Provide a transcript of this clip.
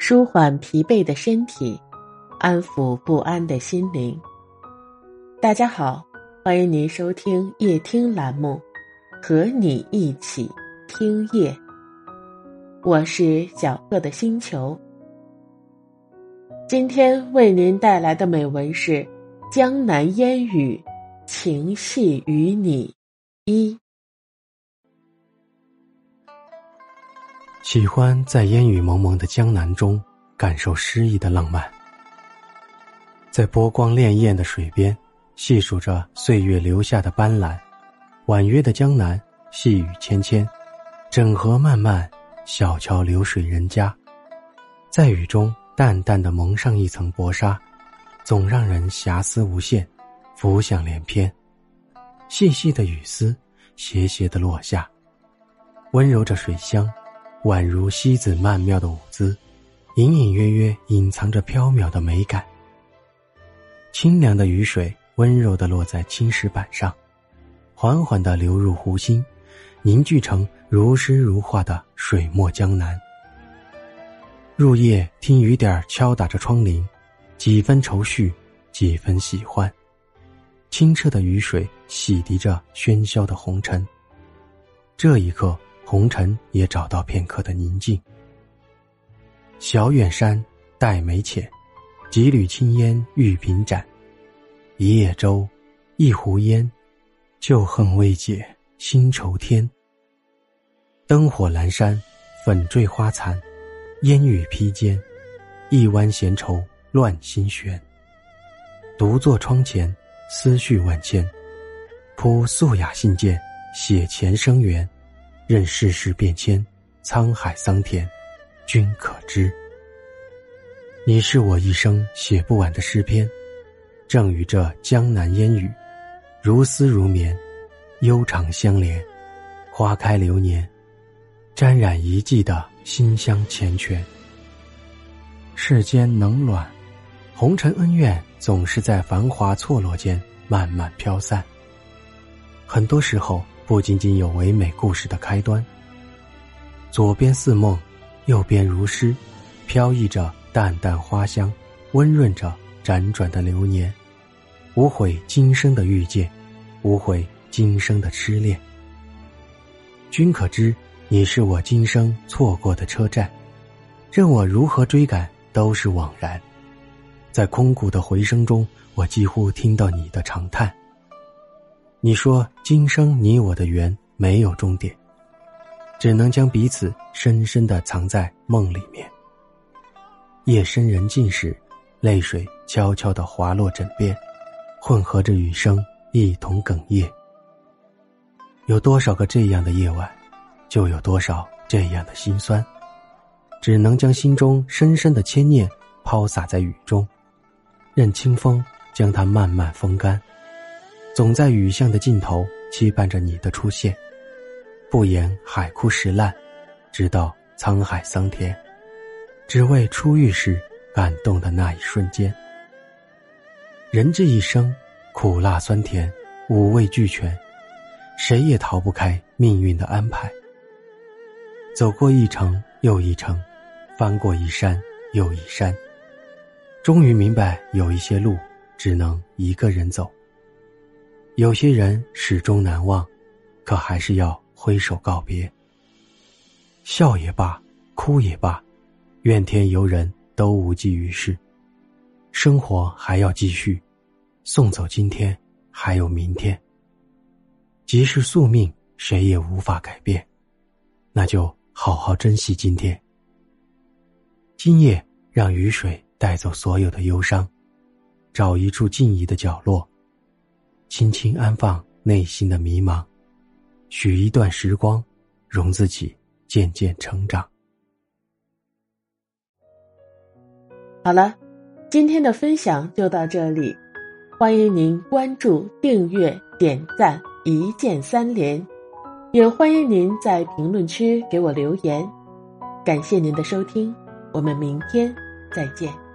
舒缓疲惫的身体，安抚不安的心灵。大家好，欢迎您收听夜听栏目，和你一起听夜。我是小贺的星球。今天为您带来的美文是《江南烟雨，情系与你一》。喜欢在烟雨蒙蒙的江南中感受诗意的浪漫，在波光潋滟的水边细数着岁月留下的斑斓，婉约的江南，细雨纤纤，整河漫漫，小桥流水人家，在雨中淡淡的蒙上一层薄纱，总让人遐思无限，浮想联翩。细细的雨丝斜斜的落下，温柔着水乡。宛如西子曼妙的舞姿，隐隐约约隐藏着飘渺的美感。清凉的雨水温柔的落在青石板上，缓缓的流入湖心，凝聚成如诗如画的水墨江南。入夜听雨点敲打着窗棂，几分愁绪，几分喜欢。清澈的雨水洗涤着喧嚣的红尘。这一刻。红尘也找到片刻的宁静。小远山黛眉浅，几缕青烟玉屏展。一叶舟，一壶烟，旧恨未解新愁添。灯火阑珊，粉坠花残，烟雨披肩，一弯闲愁乱心弦。独坐窗前，思绪万千，铺素雅信笺，写前生缘。任世事变迁，沧海桑田，君可知。你是我一生写不完的诗篇，正与这江南烟雨，如丝如绵，悠长相连。花开流年，沾染一季的馨香缱绻。世间冷暖，红尘恩怨，总是在繁华错落间慢慢飘散。很多时候。不仅仅有唯美故事的开端。左边似梦，右边如诗，飘逸着淡淡花香，温润着辗转的流年。无悔今生的遇见，无悔今生的痴恋。君可知，你是我今生错过的车站，任我如何追赶，都是枉然。在空谷的回声中，我几乎听到你的长叹。你说今生你我的缘没有终点，只能将彼此深深的藏在梦里面。夜深人静时，泪水悄悄的滑落枕边，混合着雨声一同哽咽。有多少个这样的夜晚，就有多少这样的心酸，只能将心中深深的牵念抛洒在雨中，任清风将它慢慢风干。总在雨巷的尽头期盼着你的出现，不言海枯石烂，直到沧海桑田，只为初遇时感动的那一瞬间。人这一生，苦辣酸甜，五味俱全，谁也逃不开命运的安排。走过一程又一程，翻过一山又一山，终于明白，有一些路只能一个人走。有些人始终难忘，可还是要挥手告别。笑也罢，哭也罢，怨天尤人都无济于事。生活还要继续，送走今天，还有明天。即是宿命，谁也无法改变，那就好好珍惜今天。今夜，让雨水带走所有的忧伤，找一处静谧的角落。轻轻安放内心的迷茫，许一段时光，容自己渐渐成长。好了，今天的分享就到这里，欢迎您关注、订阅、点赞，一键三连，也欢迎您在评论区给我留言。感谢您的收听，我们明天再见。